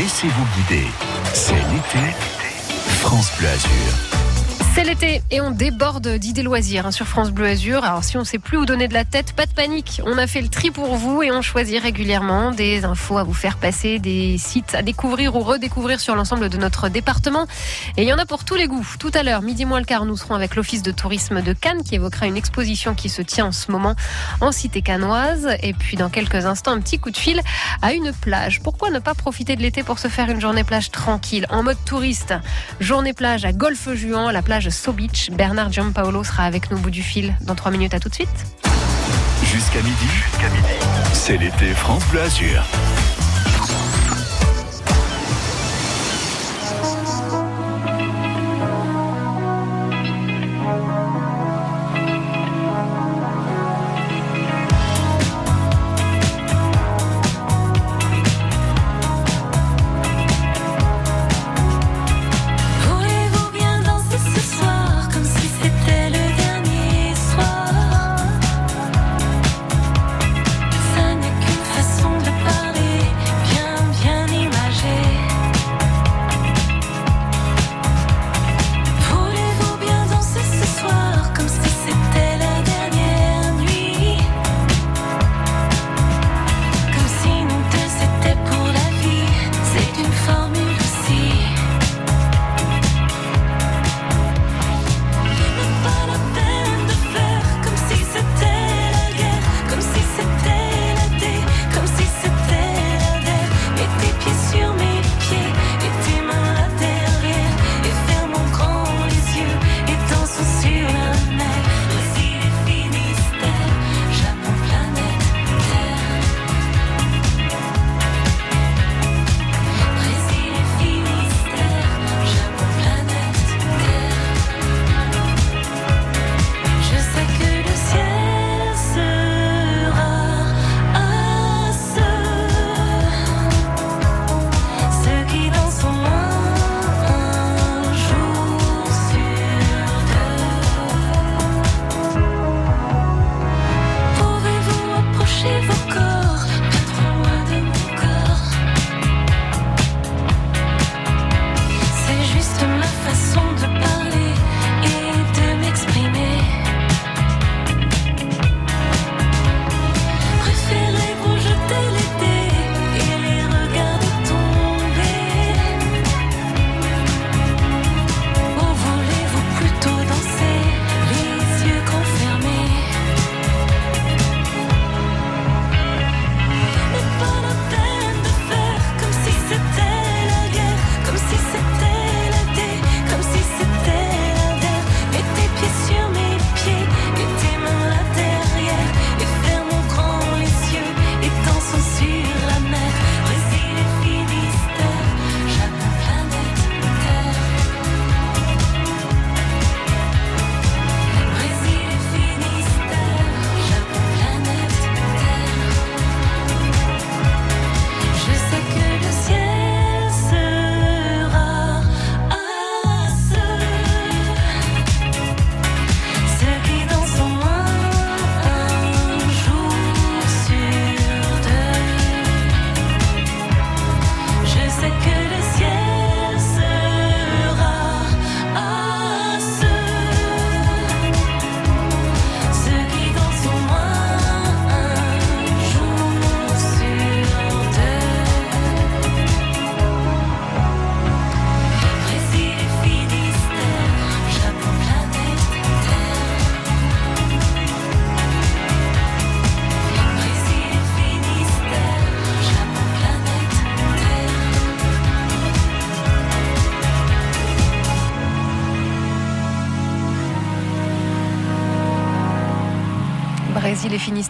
Laissez-vous guider. C'est l'été. France Bleu Azur. C'est l'été et on déborde d'idées loisirs hein, sur France Bleu Azur. Alors si on ne sait plus où donner de la tête, pas de panique. On a fait le tri pour vous et on choisit régulièrement des infos à vous faire passer, des sites à découvrir ou redécouvrir sur l'ensemble de notre département. Et il y en a pour tous les goûts. Tout à l'heure, midi moins le quart, nous serons avec l'Office de tourisme de Cannes qui évoquera une exposition qui se tient en ce moment en cité cannoise. Et puis dans quelques instants, un petit coup de fil à une plage. Pourquoi ne pas profiter de l'été pour se faire une journée plage tranquille, en mode touriste Journée plage à Golfe-Juan, la plage So Beach. Bernard Giampaolo sera avec nous au bout du fil dans 3 minutes. À tout de suite. Jusqu'à midi, jusqu'à midi, c'est l'été France Bleu.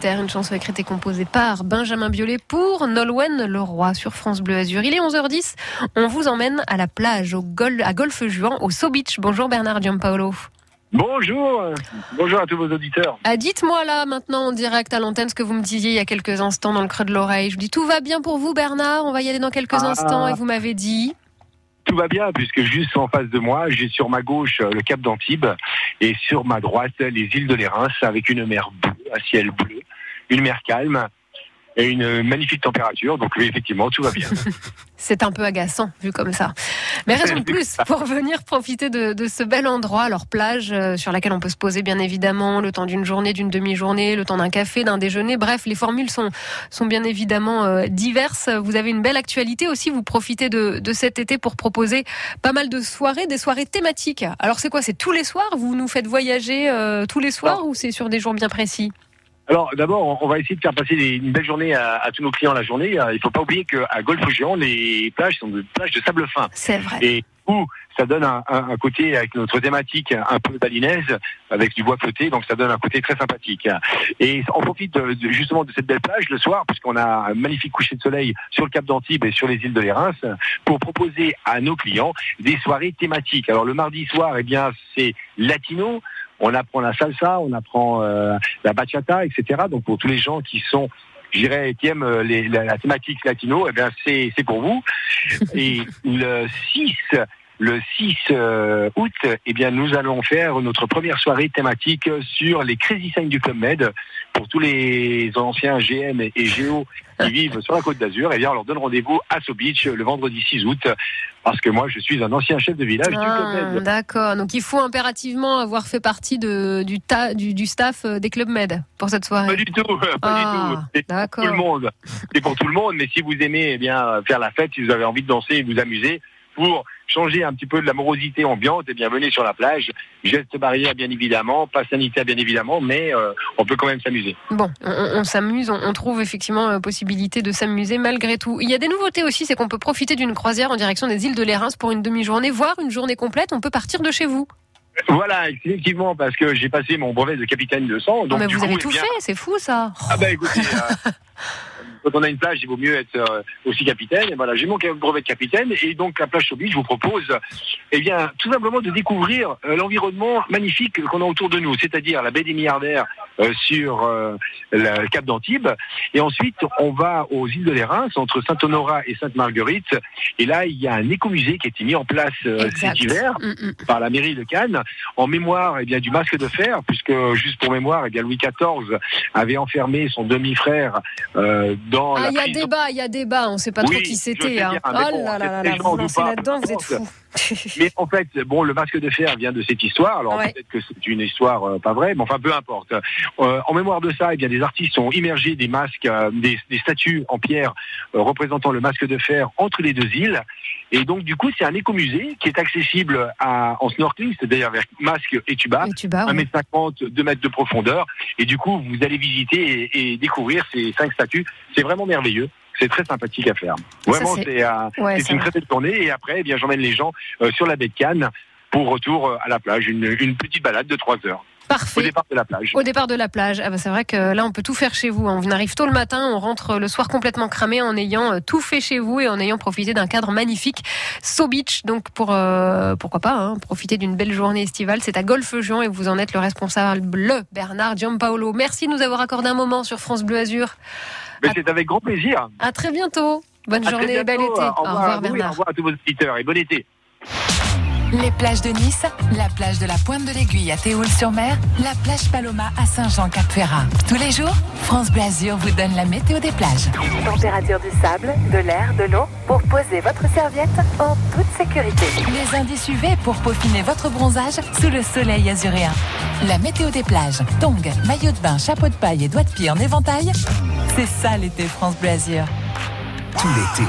Une chanson écrite et composée par Benjamin Biolay pour Nolwenn Leroy sur France Bleu Azur. Il est 11h10, on vous emmène à la plage, au à Golfe-Juan, au So Beach. Bonjour Bernard Giampaolo. Bonjour, bonjour à tous vos auditeurs. Ah, dites-moi là maintenant en direct à l'antenne ce que vous me disiez il y a quelques instants dans le creux de l'oreille. Je vous dis tout va bien pour vous Bernard, on va y aller dans quelques ah. instants et vous m'avez dit? Tout va bien puisque juste en face de moi, j'ai sur ma gauche euh, le Cap d'Antibes et sur ma droite les îles de l'Érins avec une mer bleue, un ciel bleu, une mer calme. et une magnifique température. Donc oui, effectivement, tout va bien. C'est un peu agaçant vu comme ça. Mais raison de plus pour venir profiter de, de ce bel endroit, alors plage euh, sur laquelle on peut se poser bien évidemment le temps d'une journée, d'une demi-journée, le temps d'un café, d'un déjeuner. Bref, les formules sont, sont bien évidemment euh, diverses. Vous avez une belle actualité aussi. Vous profitez de, de cet été pour proposer pas mal de soirées, des soirées thématiques. Alors c'est quoi? C'est tous les soirs? Vous nous faites voyager euh, tous les soirs ou c'est sur des jours bien précis? Alors d'abord, on va essayer de faire passer une belle journée à, tous nos clients la journée. Il faut pas oublier qu'à Golfe Géant, les plages sont des plages de sable fin. C'est vrai. Et où ça donne un, côté avec notre thématique un peu balinaise, avec du bois flotté, donc ça donne un côté très sympathique. Et on profite justement de cette belle plage le soir, puisqu'on a un magnifique coucher de soleil sur le Cap d'Antibes et sur les îles de l'Érins, pour proposer à nos clients des soirées thématiques. Alors le mardi soir, eh bien c'est latino on apprend la salsa, on apprend euh, la bachata, etc. Donc pour tous les gens qui sont je dirais, qui aiment euh, la, thématique latino, eh bien c'est pour vous. Et le 6 le 6 euh, août, eh bien, nous allons faire notre première soirée thématique sur les Crazy Signs du Club Med. Pour tous les anciens GM et GO qui vivent sur la côte d'Azur, eh bien, on leur donne rendez-vous à So Beach le vendredi 6 août. Parce que moi, je suis un ancien chef de village du Club ah, Med. D'accord. Donc, il faut impérativement avoir fait partie de, du, ta, du, staff euh, des Club Med pour cette soirée. Pas du tout. Pas ah, du tout. C'est pour tout le monde. C'est pour tout le monde. Mais si vous aimez, eh bien, faire la fête, si vous avez envie de danser et vous amuser, pour changer un petit peu de la morosité ambiante, et bien venez sur la plage. Geste barrière bien évidemment, pas sanitaire bien évidemment, mais euh, on peut quand même s'amuser. Bon, on, s'amuse, on, trouve effectivement la euh, possibilité de s'amuser malgré tout. Il y a des nouveautés aussi, c'est qu'on peut profiter d'une croisière en direction des îles de l'Érins pour une demi-journée, voire une journée complète. On peut partir de chez vous. Voilà, effectivement, parce que j'ai passé mon brevet de capitaine de sang. Donc, mais vous avez tout fait, c'est fou ça. Ah bah écoutez, euh, quand on a une plage, il vaut mieux être euh, aussi capitaine. Et voilà, j'ai mon brevet de capitaine et donc la plage Sobi, je vous propose, eh bien, tout simplement de découvrir euh, l'environnement magnifique qu'on a autour de nous, c'est-à-dire la baie des milliardaires euh, sur le Cap d'Antibes. Et ensuite, on va aux îles de l'Érins, entre Saint-Honorat et Sainte-Marguerite. Et là, il y a un écomusée qui a été mis en place cet hiver mm, mm. par la mairie de Cannes en mémoire eh bien, du masque de fer, puisque juste pour mémoire, eh bien, Louis XIV avait enfermé son demi-frère ah, il y a débat, il y a débat, on ne sait pas trop qui c'était. Hein. Oh là là là, vous lancez là-dedans, vous êtes fou. mais en fait, bon, le masque de fer vient de cette histoire. Alors peut-être que c'est une histoire euh, pas vraie, mais enfin peu importe. Euh, en mémoire de ça, eh bien des artistes ont immergé des masques, euh, des, statues en pierre représentant le masque de fer entre les deux îles. Et donc du coup, c'est un écomusée qui est accessible à, en snorkeling, c'est-à-dire avec masque et tuba, 1m50, 2 mètres de profondeur. Et du coup, vous allez visiter et découvrir ces cinq statues. C'est vraiment merveilleux c'est très sympathique à faire. Vraiment, c'est euh, une très belle tournée. Et après, eh bien, j'emmène les gens euh, sur la baie de Cannes pour retour euh, à la plage, une, petite balade de 3 heures. Parfait. Au départ de la plage. Au départ de la plage. Ah bah c'est vrai que là, on peut tout faire chez vous. On arrive tôt le matin, on rentre le soir complètement cramé en ayant tout fait chez vous et en ayant profité d'un cadre magnifique. So Beach, donc pour pourquoi pas hein, profiter d'une belle journée estivale. C'est à Golfe-Jean et vous en êtes le responsable, Bernard Giampaolo. Merci de nous avoir accordé un moment sur France Bleu Azur. C'est avec grand plaisir. À très bientôt. Bonne journée et bel été. Au revoir, Bernard. au revoir à tous vos auditeurs et bon été. Les plages de Nice, la plage de la Pointe de l'Aiguille à Théoul-sur-Mer, la plage Paloma à Saint-Jean-Cap-Ferrat. Tous les jours, France Blasure vous donne la météo des plages. Température du sable, de l'air, de l'eau pour poser votre serviette en toute sécurité. Les indices UV pour peaufiner votre bronzage sous le soleil azuréen. La météo des plages, tongs, maillot de bain, chapeau de paille et doigts de pied en éventail, c'est ça l'été France Blasure. Tout l'été,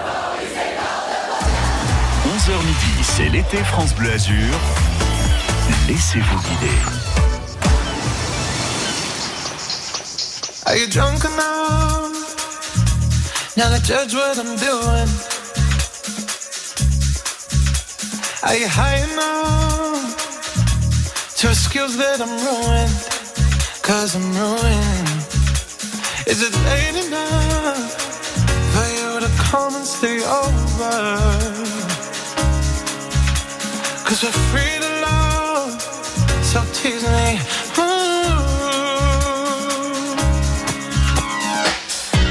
11h midi, c'est l'été France Bleu Azur. Laissez-vous guider. Are you drunk enough? Now to judge what I'm doing. Are you high enough? To excuse that I'm ruined? Cause I'm ruined. Is it late enough for you to come and stay over? Love, so tease me. Ooh.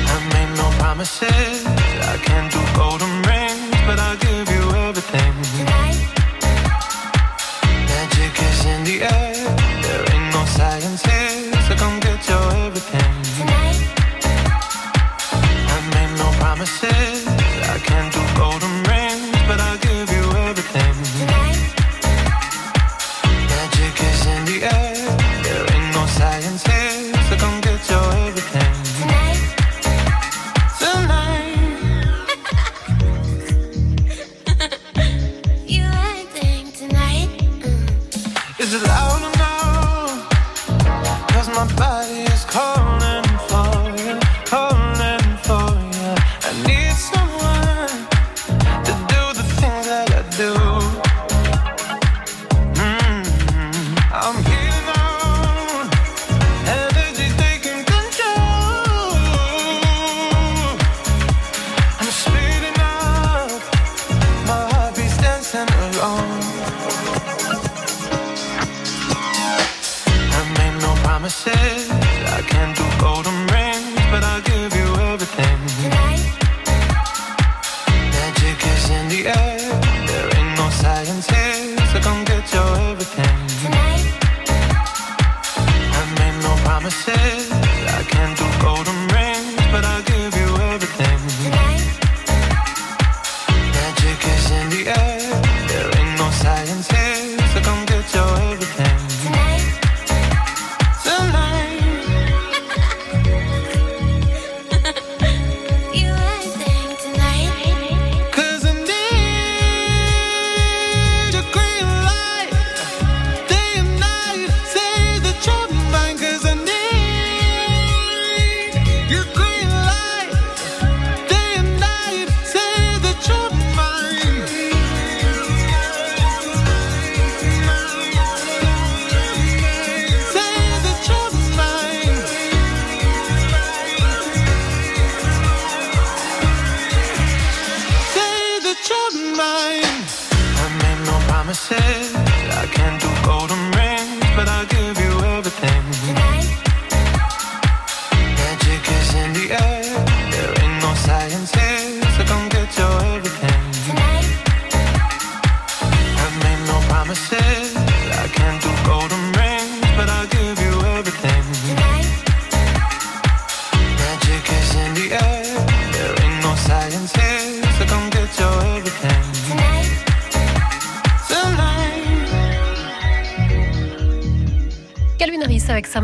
I made no promises, I can't do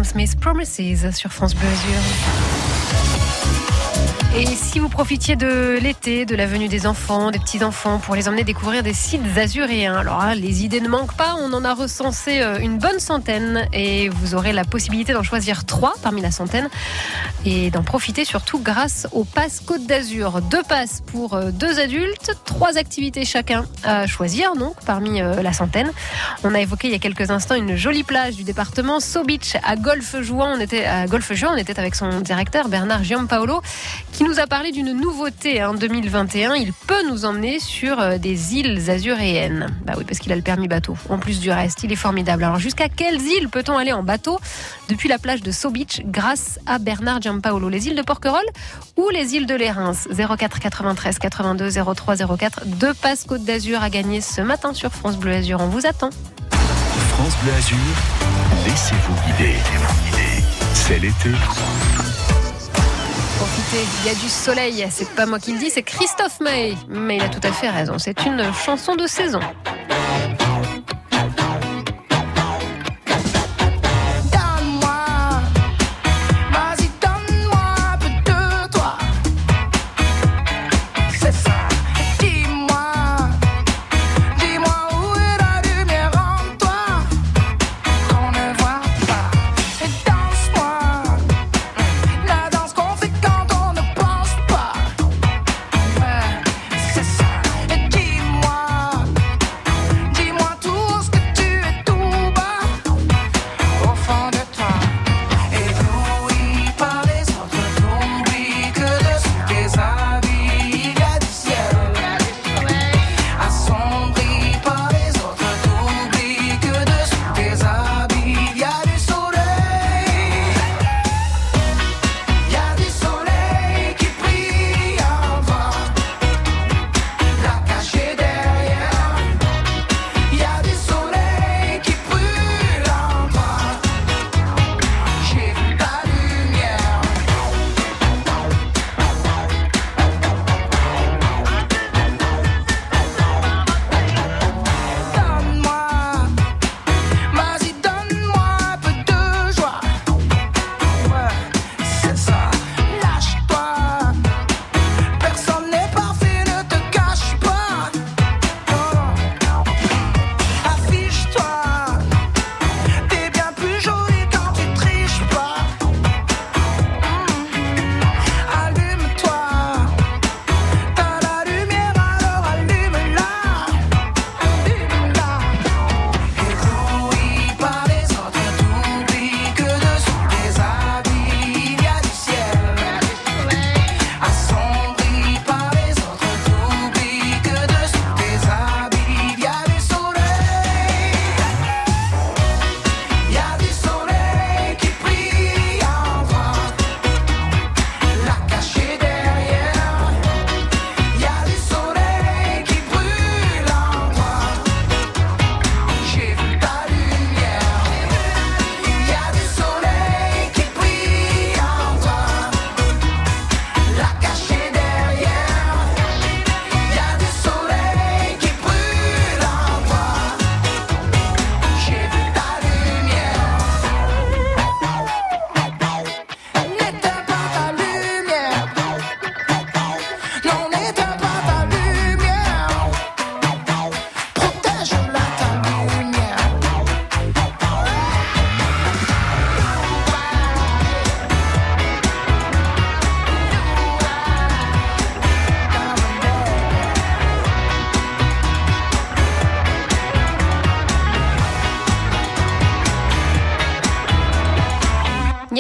Smith Promises sur France Bleu Azur. Et si vous profitiez de l'été, de la venue des enfants, des petits-enfants, pour les emmener découvrir des sites azuréens, alors là, les idées ne manquent pas, on en a recensé euh, une bonne centaine et vous aurez la possibilité d'en choisir trois parmi la centaine et d'en profiter surtout grâce au Pass Côte d'Azur. Deux passes pour euh, deux adultes, trois activités chacun à choisir donc parmi euh, la centaine. On a évoqué il y a quelques instants une jolie plage du département, So Beach à Golfe Jouan. On était à Golfe Jouan, on était avec son directeur Bernard Giampaolo qui nous a parlé d'une nouveauté en 2021. Il peut nous emmener sur euh, des îles azuréennes. Bah oui, parce qu'il a le permis bateau. En plus du reste, il est formidable. Alors jusqu'à quelles îles peut-on aller en bateau depuis la plage de So Beach grâce à Bernard Giampaolo? Les îles de Porquerolles ou les îles de Lérins 04 93 82 03 04. Deux passes Côte d'Azur à gagner ce matin sur France Bleu Azur. On vous attend. France Bleu Azur, laissez-vous guider. C'est l'été. Profitez, il y a du soleil. C'est pas moi qui le dis, c'est Christophe Maé. Mais il a tout à fait raison. C'est une chanson de saison.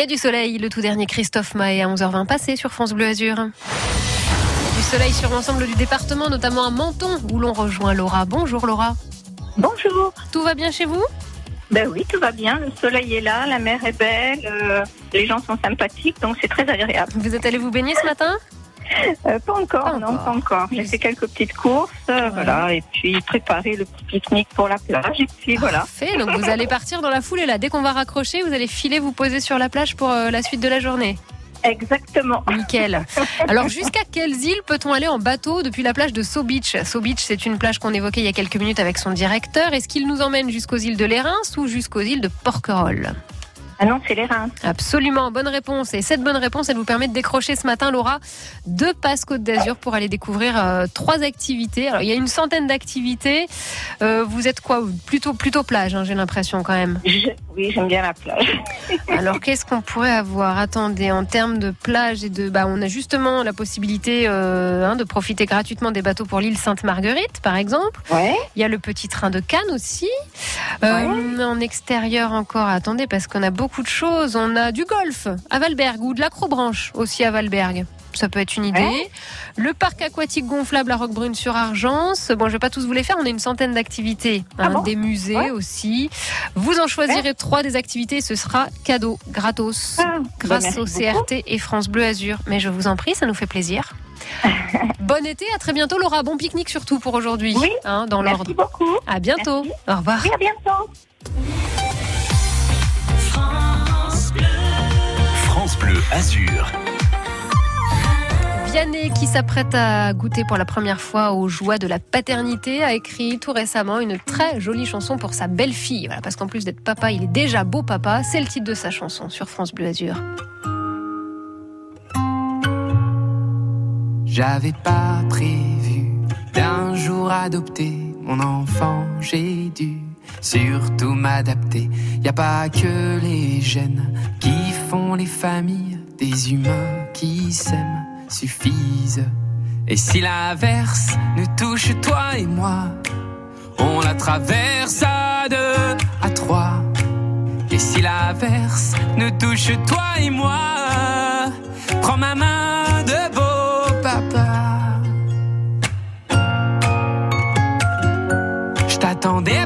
A du soleil, le tout dernier Christophe Maé à 11h20 passé sur France Bleu Azur. Du soleil sur l'ensemble du département, notamment à Menton, où l'on rejoint Laura. Bonjour Laura. Bonjour. Tout va bien chez vous? Ben oui, tout va bien. Le soleil est là, la mer est belle, euh, les gens sont sympathiques, donc c'est très agréable. Vous êtes allé vous baigner ce matin? Euh, pas encore, Pas non, encore. pas encore. J'ai fait quelques petites courses, euh, voilà, et puis préparer le petit pique-nique pour la plage, et puis voilà. Parfait, donc vous allez partir dans la foulée là. Dès qu'on va raccrocher, vous allez filer, vous poser sur la plage pour euh, la suite de la journée. Exactement. Nickel. Alors jusqu'à quelles îles peut-on aller en bateau depuis la plage de So Beach? So Beach, c'est une plage qu'on évoquait il y a quelques minutes avec son directeur. Est-ce qu'il nous emmène jusqu'aux îles de Lérins ou jusqu'aux îles de Porquerolles? Ah non, c'est les reins. Absolument, bonne réponse. Et cette bonne réponse, elle vous permet de décrocher ce matin, Laura, deux passes Côte d'Azur pour aller découvrir euh, trois activités. Alors, il y a une centaine d'activités. Euh, vous êtes quoi? Plutôt, plutôt plage, hein, j'ai l'impression quand même. Je- oui, j'aime bien la plage. Alors, qu'est-ce qu'on pourrait avoir? Attendez, en termes de plage et de, bah, on a justement la possibilité euh, hein, de profiter gratuitement des bateaux pour l'île Sainte-Marguerite, par exemple. Ouais. Il y a le petit train de Cannes aussi. Euh, En extérieur encore, attendez, parce qu'on a beaucoup de choses. On a du golf à Valberg ou de l'acrobranche aussi à Valberg. Ça peut être une idée. Ouais. Le parc aquatique gonflable à Roquebrune sur Argence. Bon, je vais pas tous vous les faire. On a une centaine d'activités. Ah hein, bon des musées Ouais. aussi. Vous en choisirez trois des activités. Ce sera cadeau, gratos, Ah, grâce bah, merci au beaucoup. CRT et France Bleu Azur. Mais je vous en prie, ça nous fait plaisir. bon été, à très bientôt Laura. Bon pique-nique surtout pour aujourd'hui. Oui. hein, dans l'ordre. Merci beaucoup. À bientôt. Merci. Au revoir. Oui, à bientôt. Azur. Vianney, qui s'apprête à goûter pour la première fois aux joies de la paternité, a écrit tout récemment une très jolie chanson pour sa belle-fille. Voilà, parce qu'en plus d'être papa, il est déjà beau papa. C'est le titre de sa chanson sur France Bleu Azur. J'avais pas prévu d'un jour adopter mon enfant, j'ai dû surtout m'adapter. Y a pas que les gènes qui font les familles, des humains qui s'aiment suffisent. Et si l'averse nous touche toi et moi, on la traverse à deux, à trois. Et si l'averse nous touche toi et moi, prends ma main de beau papa. Je t'attendais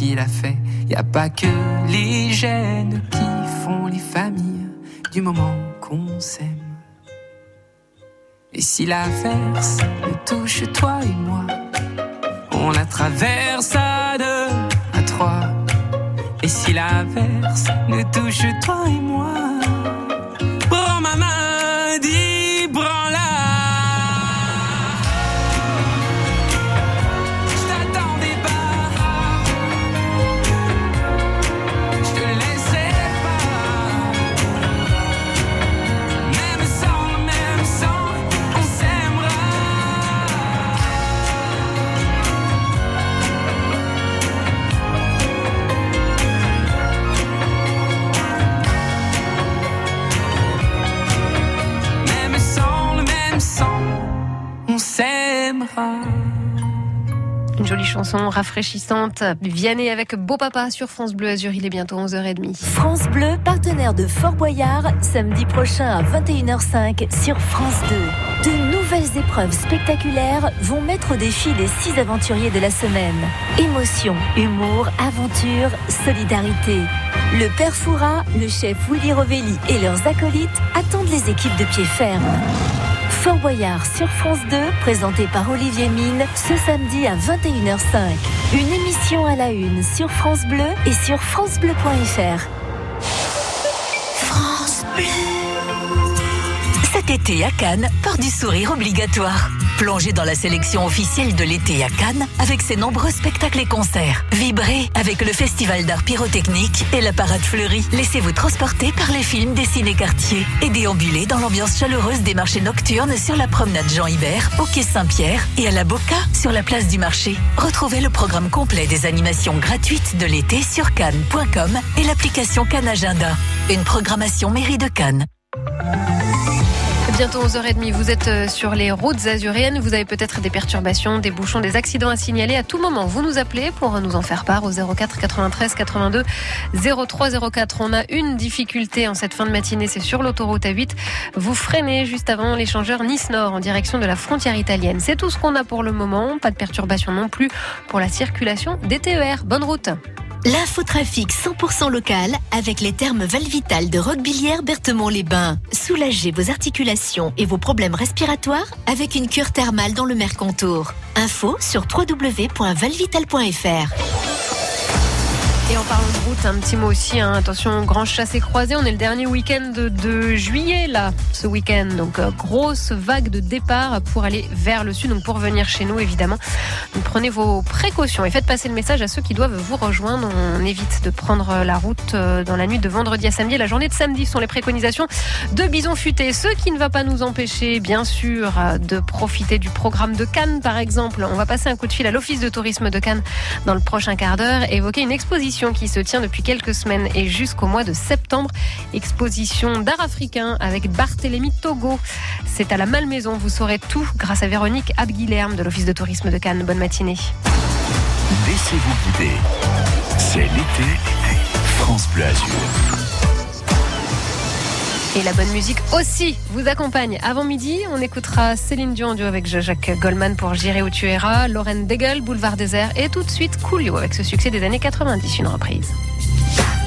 qui l'as fait. Y a pas que les gènes qui font les familles du moment qu'on s'aime. Et si l'averse nous touche toi et moi, on la traverse à deux, à trois. Et si l'averse nous touche toi et moi, prends ma main, dis Une jolie chanson rafraîchissante. Vianney avec Beau Papa sur France Bleu Azur. Il est bientôt 11h30. France Bleu, partenaire de Fort Boyard, samedi prochain à 21h05 sur France 2. De nouvelles épreuves spectaculaires vont mettre au défi les six aventuriers de la semaine. Émotion, humour, aventure, solidarité. Le père Foura, le chef Willy Rovelli et leurs acolytes attendent les équipes de pied ferme. Fort Boyard sur France 2, présenté par Olivier Mine, ce samedi à 21h05. Une émission à la une sur France Bleu et sur francebleu.fr. France Bleu. Cet été à Cannes, port du sourire obligatoire. Plongez dans la sélection officielle de l'été à Cannes avec ses nombreux spectacles et concerts. Vibrez avec le festival d'art pyrotechnique et la parade fleurie. Laissez-vous transporter par les films des ciné-quartiers et déambulez dans l'ambiance chaleureuse des marchés nocturnes sur la promenade Jean Hibert, au quai Saint-Pierre et à la Boca sur la place du marché. Retrouvez le programme complet des animations gratuites de l'été sur cannes.com et l'application Cannes Agenda. Une programmation mairie de Cannes. Bientôt 11h30, vous êtes euh, sur les routes azuréennes. Vous avez peut-être des perturbations, des bouchons, des accidents à signaler. À tout moment, vous nous appelez pour nous en faire part au 04 93 82 03 04. On a une difficulté en cette fin de matinée, c'est sur l'autoroute A8. Vous freinez juste avant l'échangeur Nice-Nord en direction de la frontière italienne. C'est tout ce qu'on a pour le moment. Pas de perturbation non plus pour la circulation des TER. Bonne route. L'infotrafic 100% local avec les thermes Valvital de Roquebillière Berthemont-les-Bains. Soulagez vos articulations et vos problèmes respiratoires avec une cure thermale dans le Mercontour. Info sur www.valvital.fr. Et en parlant de route, un petit mot aussi, hein, attention, grand chassé croisé, on est le dernier week-end de, juillet là, ce week-end. Donc euh, grosse vague de départ pour aller vers le sud, donc pour venir chez nous évidemment. Donc prenez vos précautions et faites passer le message à ceux qui doivent vous rejoindre. On évite de prendre la route euh, dans la nuit de vendredi à samedi. La journée de samedi sont les préconisations de Bison Futé, ce qui ne va pas nous empêcher bien sûr euh, de profiter du programme de Cannes par exemple. On va passer un coup de fil à l'Office de tourisme de Cannes dans le prochain quart d'heure et évoquer une exposition qui se tient depuis quelques semaines et jusqu'au mois de septembre. Exposition d'art africain avec Barthélemy Togo. C'est à la Malmaison. Vous saurez tout grâce à Véronique Abguilherme de l'Office de tourisme de Cannes. Bonne matinée. Laissez-vous guider. C'est l'été. France Bleu. Et la bonne musique aussi vous accompagne. Avant midi, on écoutera Céline Dion duo avec Jacques Goldman pour J'irai où tu iras, Lorraine Degel, Boulevard désert et tout de suite Coolio avec ce succès des années 90, une reprise.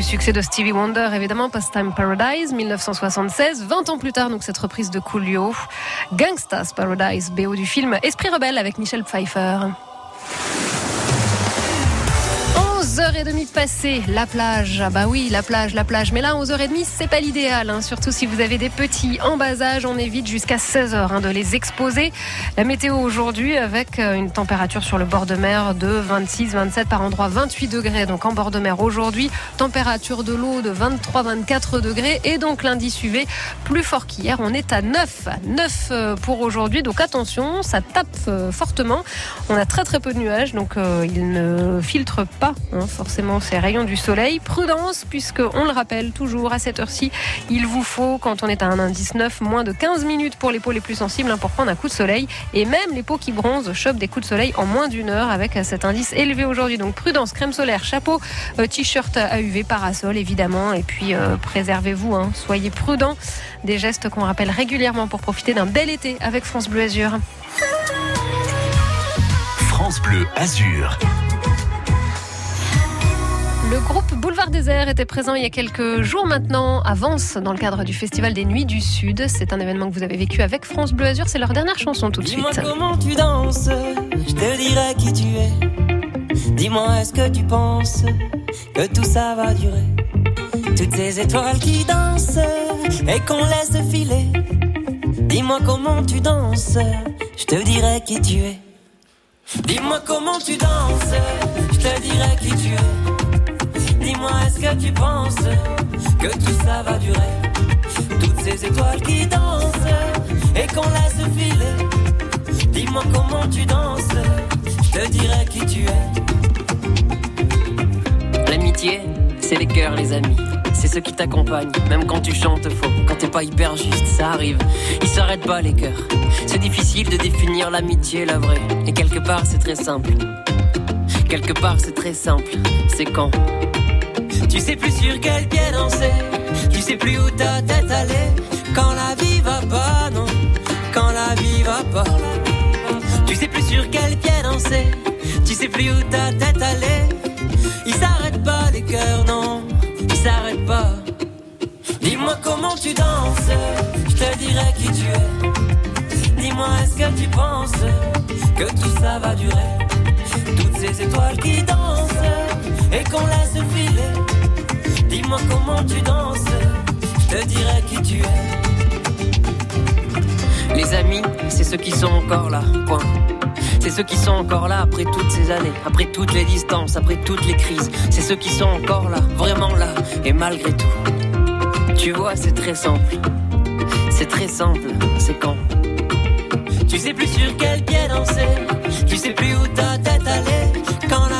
Du succès de Stevie Wonder, évidemment, Pastime Paradise, 1976. 20 ans plus tard, donc cette reprise de Coolio, Gangsta's Paradise, BO du film Esprit rebelle avec Michel Pfeiffer. 11h30 passées, la plage. Ah bah oui, la plage, la plage. Mais là, 11h30, c'est pas l'idéal. hein. Surtout si vous avez des petits en bas âge, on évite jusqu'à 16h hein, de les exposer. La météo aujourd'hui avec euh, une température sur le bord de mer de 26, 27 par endroit, 28 degrés. Donc en bord de mer aujourd'hui, température de l'eau de 23, 24 degrés. Et donc l'indice UV plus fort qu'hier. On est à 9. 9 euh, pour aujourd'hui. Donc attention, ça tape euh, fortement. On a très très peu de nuages. Donc ils ne filtrent pas hein, forcément ces rayons du soleil. Prudence, puisque on le rappelle toujours à cette heure-ci, il vous faut, quand on est à un indice 9, moins de 15 minutes pour les peaux les plus sensibles hein, pour prendre un coup de soleil. Et même les peaux qui bronzent chopent des coups de soleil en moins d'une heure avec cet indice élevé aujourd'hui. Donc prudence, crème solaire, chapeau, euh, t-shirt à UV, parasol évidemment. Et puis euh, préservez-vous, hein. soyez prudents. Des gestes qu'on rappelle régulièrement pour profiter d'un bel été avec France Bleu Azur. France Bleu Azur. Le groupe Boulevard Désert était présent il y a quelques jours maintenant à Vence dans le cadre du Festival des Nuits du Sud. C'est un événement que vous avez vécu avec France Bleu Azur. C'est leur dernière chanson tout de suite. Dis-moi comment tu danses, je te dirai qui tu es. Dis-moi est-ce que tu penses que tout ça va durer? Toutes ces étoiles qui dansent et qu'on laisse filer. Dis-moi comment tu danses, je te dirai qui tu es. Dis-moi comment tu danses, je te dirai qui tu es. Dis-moi est-ce que tu penses que tout ça va durer? Toutes ces étoiles qui dansent et qu'on laisse filer. Dis-moi comment tu danses, je te dirai qui tu es. L'amitié, c'est les cœurs, les amis. C'est ceux qui t'accompagnent, même quand tu chantes faux, quand t'es pas hyper juste, ça arrive. Ils s'arrêtent pas les cœurs. C'est difficile de définir l'amitié, la vraie. Et quelque part, c'est très simple. Quelque part, c'est très simple. C'est quand? Tu sais plus sur quel pied danser, tu sais plus où ta tête allait. Quand la vie va pas, non, quand la vie va pas. Tu sais plus sur quel pied danser, tu sais plus où ta tête allait. Ils s'arrêtent pas les cœurs, non, ils s'arrêtent pas. Dis-moi comment tu danses, je te dirai qui tu es. Dis-moi est-ce que tu penses que tout ça va durer? Toutes ces étoiles qui dansent et qu'on laisse filer. Dis-moi comment tu danses, je te dirai qui tu es. Les amis, c'est ceux qui sont encore là, point. C'est ceux qui sont encore là après toutes ces années, après toutes les distances, après toutes les crises. C'est ceux qui sont encore là, vraiment là, et malgré tout. Tu vois, c'est très simple. C'est très simple, c'est quand Tu sais plus sur quel pied danser, tu sais plus où ta tête allait. Quand la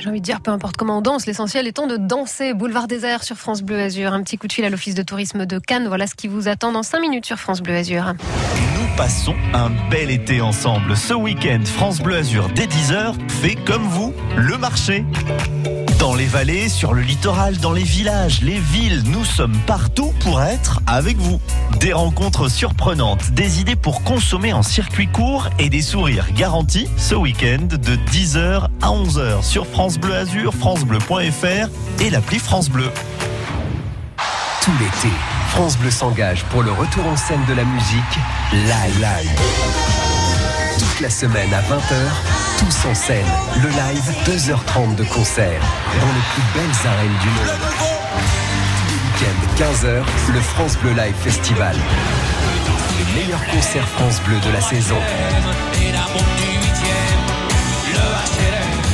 J'ai envie de dire, peu importe comment on danse, l'essentiel étant de danser. Boulevard des Airs sur France Bleu Azur. Un petit coup de fil à l'Office de tourisme de Cannes. Voilà ce qui vous attend dans 5 minutes sur France Bleu Azur. Nous passons un bel été ensemble. Ce week-end, France Bleu Azur dès 10h fait comme vous le marché. Dans les vallées, sur le littoral, dans les villages, les villes, nous sommes partout pour être avec vous. Des rencontres surprenantes, des idées pour consommer en circuit court et des sourires garantis ce week-end de 10h à 11h sur France Bleu Azur, francebleu.fr et l'appli France Bleu. Tout l'été, France Bleu s'engage pour le retour en scène de la musique live. live. Toute la semaine à 20h, tous en scène. Le live, 2h30 de concert dans les plus belles arènes du monde. Tous les week-ends, 15h, le France Bleu Live Festival. Les meilleurs concerts France Bleu de la saison.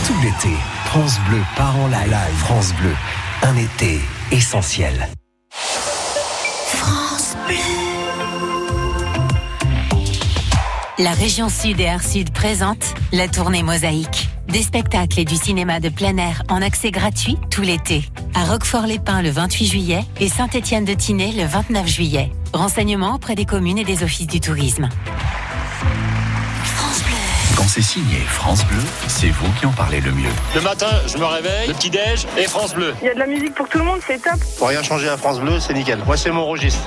Tout l'été, France Bleu part en live. France Bleu, un été essentiel. France Bleu. La région Sud et Art Sud présente la tournée Mosaïque. Des spectacles et du cinéma de plein air en accès gratuit tout l'été. À Roquefort-les-Pins le 28 juillet et Saint-Étienne-de-Tinée le 29 juillet. Renseignements auprès des communes et des offices du tourisme. Quand c'est signé France Bleu, c'est vous qui en parlez le mieux. Le matin, je me réveille, le petit-déj et France Bleu. Il y a de la musique pour tout le monde, c'est top. Pour rien changer à France Bleu, c'est nickel. Moi, c'est mon registre.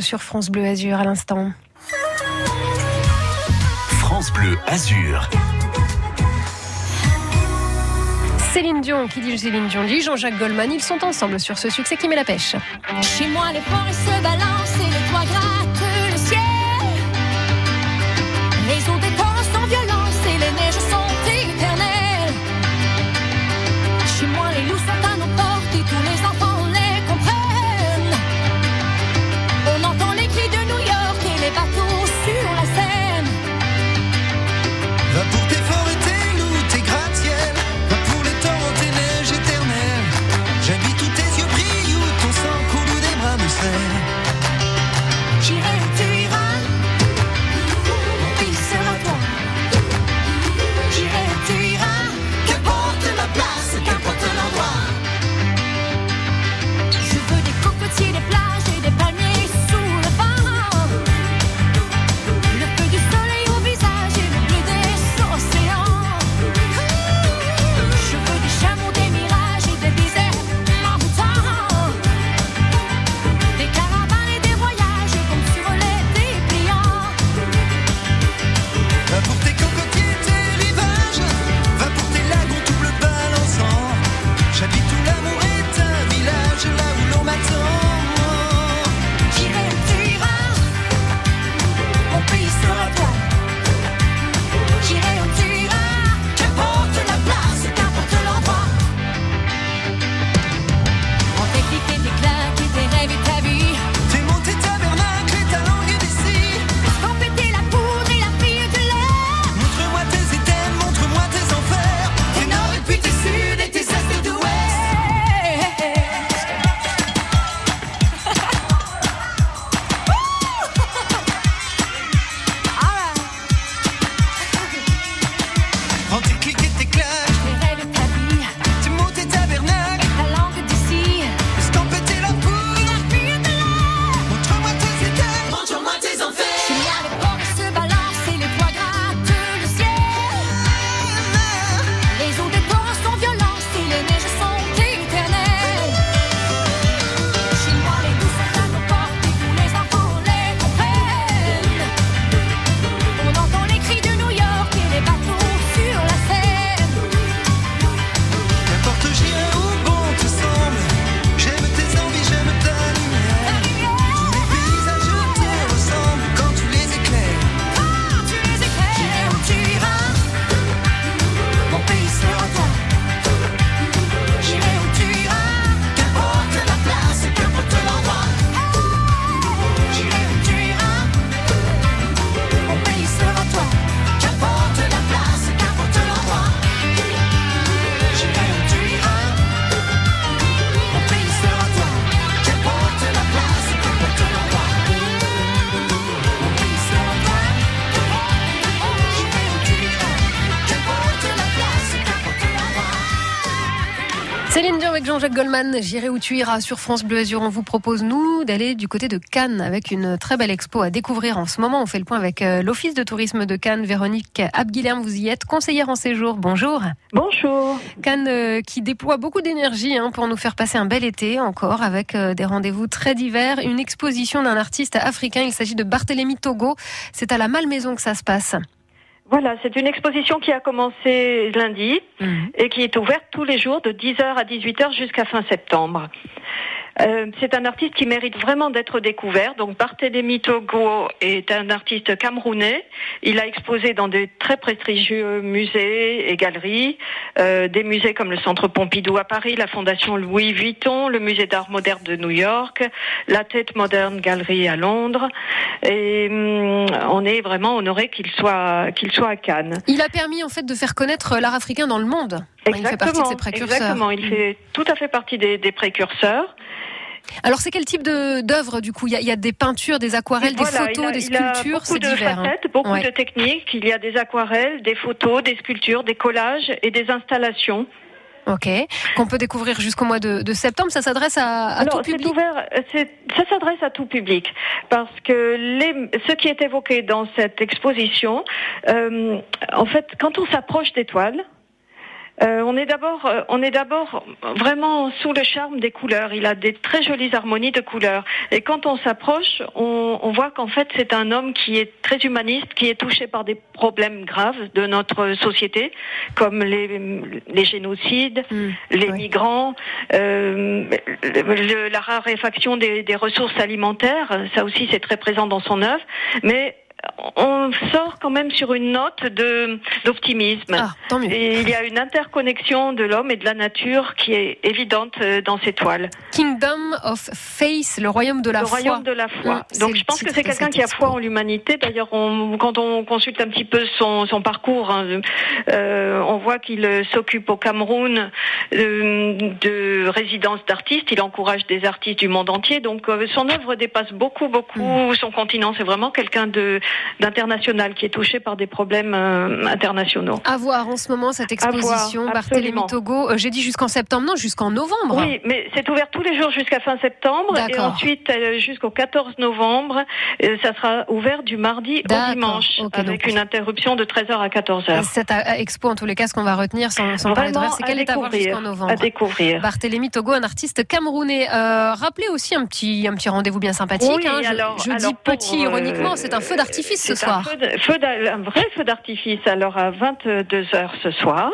Sur France Bleu Azur à l'instant. France Bleu Azur. Céline Dion, qui dit Céline Dion, dit Jean-Jacques Goldman, ils sont ensemble sur ce succès qui met la pêche. Chez moi, les forêts se balancent et les toits grattent Céline Dion avec Jean-Jacques Goldman, J'irai où tu iras sur France Bleu Azur. On vous propose, nous, d'aller du côté de Cannes avec une très belle expo à découvrir en ce moment. On fait le point avec euh, l'Office de tourisme de Cannes. Véronique Abguilhem, vous y êtes, conseillère en séjour. Bonjour. Bonjour. Cannes euh, qui déploie beaucoup d'énergie hein, pour nous faire passer un bel été encore avec euh, des rendez-vous très divers. Une exposition d'un artiste africain. Il s'agit de Barthélemy Togo. C'est à la Malmaison que ça se passe. Voilà, c'est une exposition qui a commencé lundi et qui est ouverte tous les jours de 10h à 18h jusqu'à fin septembre. Euh, c'est un artiste qui mérite vraiment d'être découvert. Donc Barthélemy Togo est un artiste camerounais. Il a exposé dans de très prestigieux musées et galeries, euh, des musées comme le Centre Pompidou à Paris, la Fondation Louis Vuitton, le Musée d'art moderne de New York, la Tate Modern Gallery à Londres. Et hum, on est vraiment honoré qu'il soit qu'il soit à Cannes. Il a permis en fait de faire connaître l'art africain dans le monde. Enfin, il fait partie de ses précurseurs. Exactement, il fait tout à fait partie des, des précurseurs. Alors c'est quel type d'œuvre du coup? Il y, a, il y a des peintures, des aquarelles, Voilà, des a- photos, des sculptures, beaucoup c'est de divers. hein. facettes, beaucoup Ouais. de techniques. Il y a des aquarelles, des photos, des sculptures, des collages et des installations. Ok, qu'on peut découvrir jusqu'au mois de, de septembre. Ça s'adresse à, à Alors, tout public? ouvert, ça s'adresse à tout public parce que les, ce qui est évoqué dans cette exposition, euh, en fait, quand on s'approche d'étoiles, Euh, on est d'abord, euh, on est d'abord vraiment sous le charme des couleurs. Il a des très jolies harmonies de couleurs. Et quand on s'approche, on, on voit qu'en fait c'est un homme qui est très humaniste, qui est touché par des problèmes graves de notre société, comme les, les génocides, les migrants, euh, le- la raréfaction des, des ressources alimentaires. Ça aussi c'est très présent dans son œuvre. Mais on sort quand même sur une note de d'optimisme. Et il y a une interconnexion de l'homme et de la nature qui est évidente euh, dans ces toiles. Kingdom of Faith, le royaume de la le foi. royaume de la foi. Mm, Donc je le pense que c'est quelqu'un qui a foi en l'humanité. D'ailleurs, on- quand on consulte un petit peu son, son parcours, hein, euh, on voit qu'il euh, s'occupe au Cameroun euh, de résidences d'artistes. Il encourage des artistes du monde entier. Donc euh, son œuvre dépasse beaucoup, beaucoup Mm. son continent. C'est vraiment quelqu'un de d'international qui est touché par des problèmes euh, internationaux. À voir en ce moment cette exposition Barthélemy absolument. Togo. Euh, J'ai dit jusqu'en septembre, non, jusqu'en novembre. Oui, mais c'est ouvert tous les jours jusqu'à fin septembre et ensuite euh, jusqu'au 14 novembre, ça sera ouvert du mardi au dimanche avec donc- une interruption de 13h à 14h. Cette expo, en tous les cas, ce qu'on va retenir sans, sans parler de c'est qu'elle est à voir jusqu'en novembre. à découvrir. Barthélemy Togo, un artiste camerounais. Euh, rappelez aussi un petit, un petit rendez-vous bien sympathique. Oui, hein. Je, alors- je alors dis petit euh, ironiquement, c'est un feu d'artifice ce un feu de- vrai feu d'artifice alors à 22h ce soir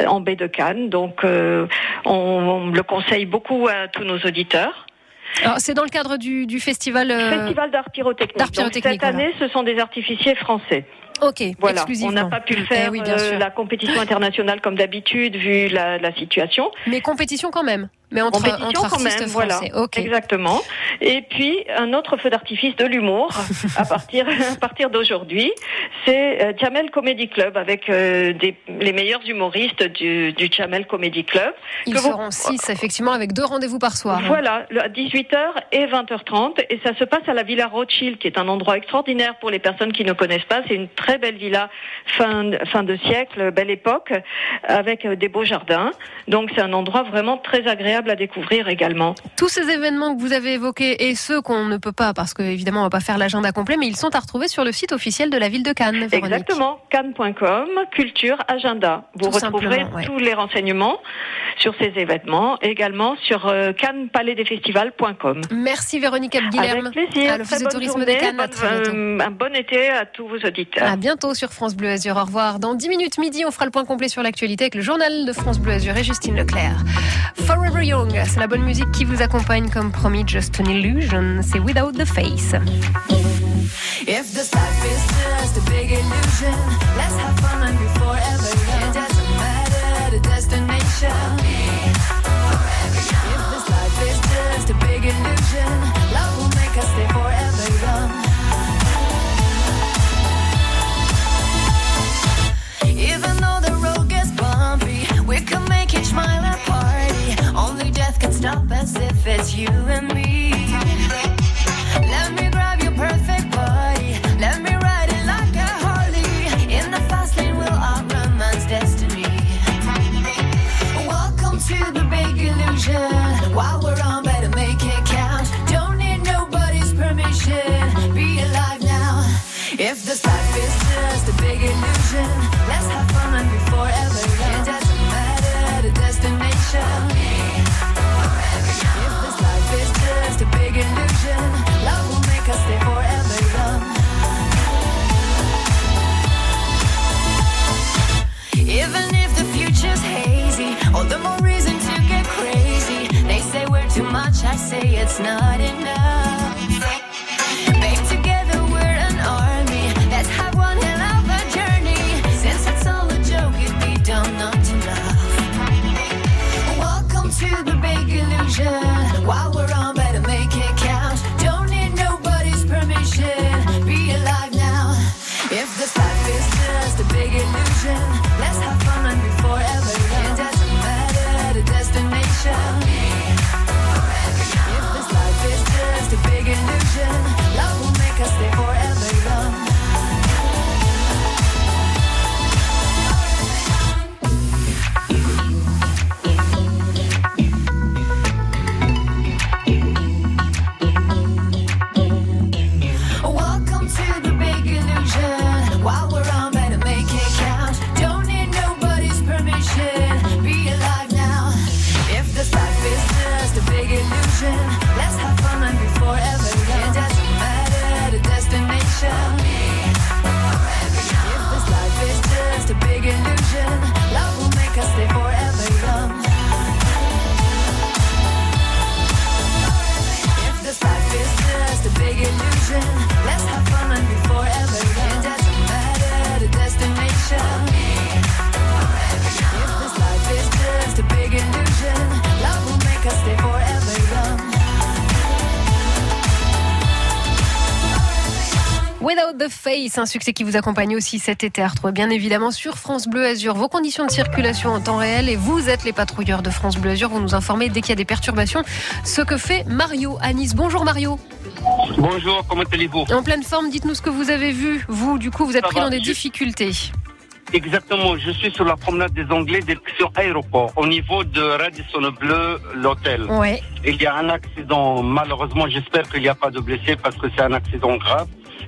euh, en baie de Cannes. Donc euh, on, on le conseille beaucoup à tous nos auditeurs. Alors, C'est dans le cadre du, du festival. euh, Festival d'art pyrotechnique. d'art Donc, pyrotechnique, cette année, ce sont des artificiers français. Ok, Voilà, exclusivement. on n'a pas pu le Eh faire oui, bien euh, sûr. la compétition internationale comme d'habitude vu la, la situation. Mais compétition quand même. Mais entre, compétition entre quand même, voilà. français. Ok. Exactement. Et puis un autre feu d'artifice de l'humour à partir à partir d'aujourd'hui, c'est euh, Jamel Comedy Club avec euh, des, les meilleurs humoristes du, du Jamel Comedy Club. Ils que vous- seront six, effectivement, avec deux rendez-vous par soir. Voilà, à 18h et 20h30. Et ça se passe à la Villa Rothschild, qui est un endroit extraordinaire pour les personnes qui ne connaissent pas. C'est une très belle villa fin, de- fin de siècle, belle époque, avec euh, des beaux jardins. Donc c'est un endroit vraiment très agréable à découvrir également. Tous ces événements que vous avez évoqués et ceux qu'on ne peut pas, parce qu'évidemment, on va pas faire l'agenda complet, mais ils sont à retrouver sur le site officiel de la ville de Cannes. Véronique. Exactement, cannes.com, culture, agenda. Vous Tout retrouverez ouais. tous les renseignements sur ces événements, également sur euh, cannes-palais-des-festivals.com. Merci Véronique Abguilhem. Avec plaisir. À l'Office de tourisme journée, de Cannes. Bonne- euh, un bon été à tous vos auditeurs. À bientôt sur France Bleu Azur. Au revoir. Dans 10 minutes midi, on fera le point complet sur l'actualité avec le journal de France Bleu Azur et Justine Leclerc. Forever C'est la bonne musique qui vous accompagne comme promis. Just an illusion, c'est Without the Face. If a big illusion, us if it's you and me. It's not Face, un succès qui vous accompagne aussi cet été à retrouver bien évidemment sur France Bleu Azur. Vos conditions de circulation en temps réel et vous êtes les patrouilleurs de France Bleu Azur. Vous nous informez dès qu'il y a des perturbations. Ce que fait Mario à Nice. Bonjour Mario. Bonjour, comment allez-vous? En pleine forme, dites-nous ce que vous avez vu. Vous, du coup, vous êtes Ça pris va, dans des je- difficultés. Exactement, je suis sur la promenade des Anglais direction aéroport, au niveau de Radisson Bleu, l'hôtel. Ouais. Il y a un accident, malheureusement, j'espère qu'il n'y a pas de blessés parce que c'est un accident grave.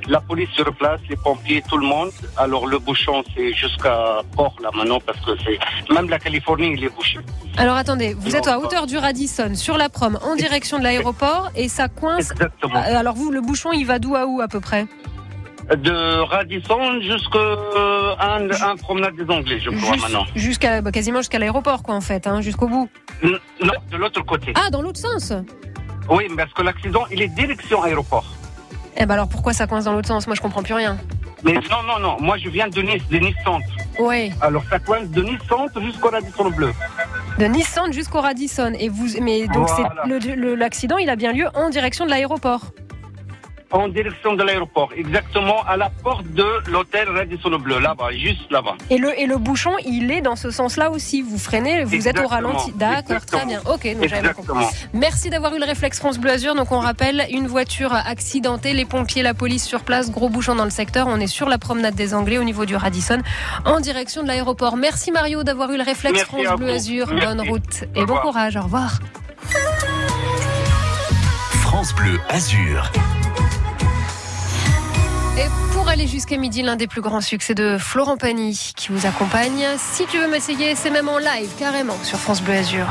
La police sur place, les pompiers, tout le monde. Alors le bouchon, c'est jusqu'à Port là maintenant parce que c'est même la Californie, il est bouché. Alors attendez, vous êtes à hauteur du Radisson, sur la prom, en direction de l'aéroport et ça coince. Exactement. Euh, Alors vous, le bouchon, il va d'où à où à peu près? De Radisson jusqu'à un, un promenade des Anglais, je crois Jus- maintenant. Jusqu'à bah, quasiment jusqu'à l'aéroport, quoi, en fait, hein, jusqu'au bout. N- Non, de l'autre côté. Ah, dans l'autre sens? Oui, parce que l'accident, il est direction aéroport. Eh ben alors pourquoi ça coince dans l'autre sens? Moi, je comprends plus rien. Mais non, non, non, moi je viens de Nice, de Nice Centre. Ouais. Alors ça coince de Nice Centre jusqu'au Radisson Bleu. De Nice Centre jusqu'au Radisson. Et vous, mais donc Voilà. l'accident, il a bien lieu en direction de l'aéroport. En direction de l'aéroport, exactement à la porte de l'hôtel Radisson Bleu, là-bas, juste là-bas. Et le, et le bouchon, il est dans ce sens-là aussi. Vous freinez, vous êtes au ralenti. D'accord, très bien. Ok, donc j'avais bien compris. Merci d'avoir eu le réflexe France Bleu Azur. Donc on rappelle, une voiture accidentée, les pompiers, la police sur place, gros bouchon dans le secteur. On est sur la promenade des Anglais au niveau du Radisson, en direction de l'aéroport. Merci Mario d'avoir eu le réflexe Merci France Bleu. Azur. Merci. Bonne route et bon courage. Au revoir. France Bleu Azur. Et pour aller jusqu'à midi, l'un des plus grands succès de Florent Pagny qui vous accompagne. Si tu veux m'essayer, c'est même en live, carrément, sur France Bleu Azur.